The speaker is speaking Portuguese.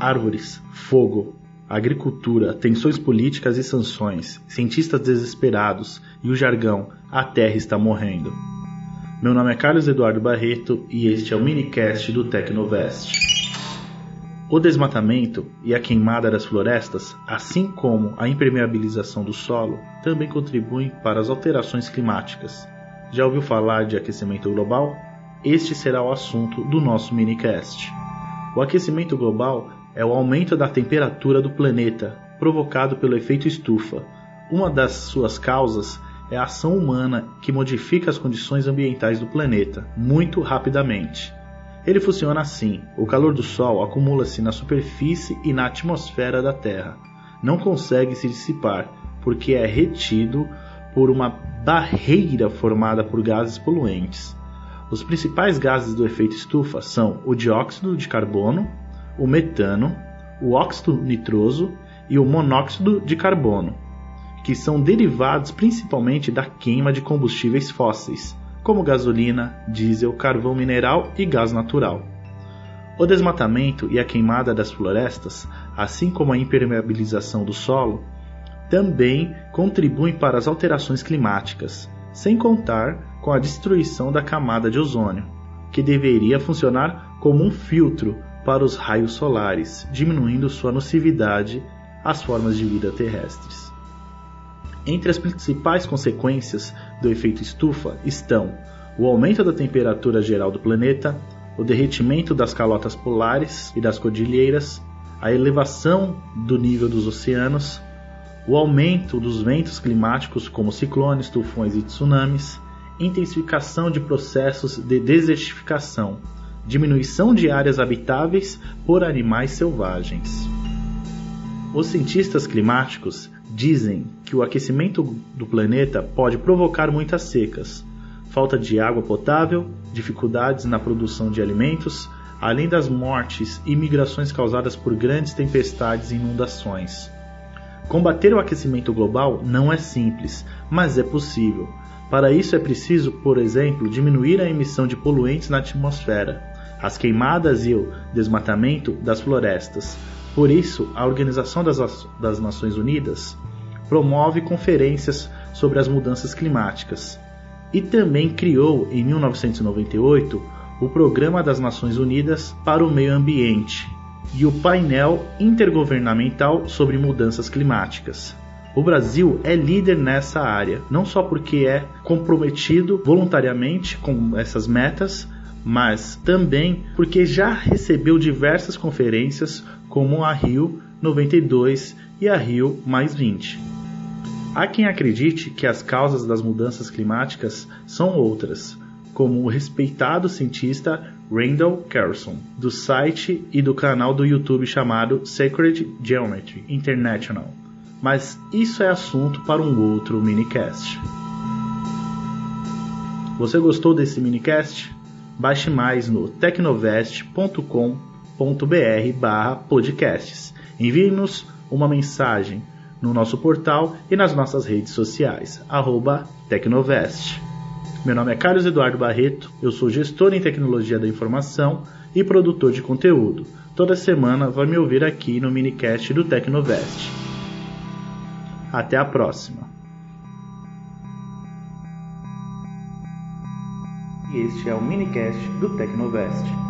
árvores, fogo, agricultura, tensões políticas e sanções, cientistas desesperados e o jargão A Terra está morrendo. Meu nome é Carlos Eduardo Barreto e este é o minicast do Tecnovest. O desmatamento e a queimada das florestas, assim como a impermeabilização do solo, também contribuem para as alterações climáticas. Já ouviu falar de aquecimento global? Este será o assunto do nosso minicast. O aquecimento global é o aumento da temperatura do planeta provocado pelo efeito estufa. Uma das suas causas é a ação humana que modifica as condições ambientais do planeta muito rapidamente. Ele funciona assim: o calor do Sol acumula-se na superfície e na atmosfera da Terra. Não consegue se dissipar porque é retido por uma barreira formada por gases poluentes. Os principais gases do efeito estufa são o dióxido de carbono, o metano, o óxido nitroso e o monóxido de carbono que são derivados principalmente da queima de combustíveis fósseis, como gasolina, diesel, carvão mineral e gás natural. O desmatamento e a queimada das florestas, assim como a impermeabilização do solo, também contribuem para as alterações climáticas, sem contar com a destruição da camada de ozônio, que deveria funcionar como um filtro para os raios solares, diminuindo sua nocividade às formas de vida terrestres. Entre as principais consequências do efeito estufa estão o aumento da temperatura geral do planeta, o derretimento das calotas polares e das cordilheiras, a elevação do nível dos oceanos, o aumento dos ventos climáticos como ciclones, tufões e tsunamis, intensificação de processos de desertificação, diminuição de áreas habitáveis por animais selvagens. Os cientistas climáticos dizem que o aquecimento do planeta pode provocar muitas secas, falta de água potável, dificuldades na produção de alimentos, além das mortes e migrações causadas por grandes tempestades e inundações. Combater o aquecimento global não é simples, mas é possível. Para isso é preciso, por exemplo, diminuir a emissão de poluentes na atmosfera, as queimadas e o desmatamento das florestas. Por isso, a Organização das, das Nações Unidas promove conferências sobre as mudanças climáticas e também criou, em 1998, o Programa das Nações Unidas para o Meio Ambiente e o Painel Intergovernamental sobre Mudanças Climáticas. O Brasil é líder nessa área, não só porque é comprometido voluntariamente com essas metas, mas também porque já recebeu diversas conferências, como a Rio 92 e a Rio 20. Há quem acredite que as causas das mudanças climáticas são outras, como o respeitado cientista Randall Carlson, do site e do canal do YouTube chamado Sacred Geometry International. Mas isso é assunto para um outro minicast. Você gostou desse minicast? Baixe mais no tecnovest.com.br/podcasts. Envie-nos uma mensagem no nosso portal e nas nossas redes sociais, Tecnovest. Meu nome é Carlos Eduardo Barreto, eu sou gestor em tecnologia da informação e produtor de conteúdo. Toda semana vai me ouvir aqui no minicast do Tecnovest. Até a próxima. Este é o minicast do Tecnovest.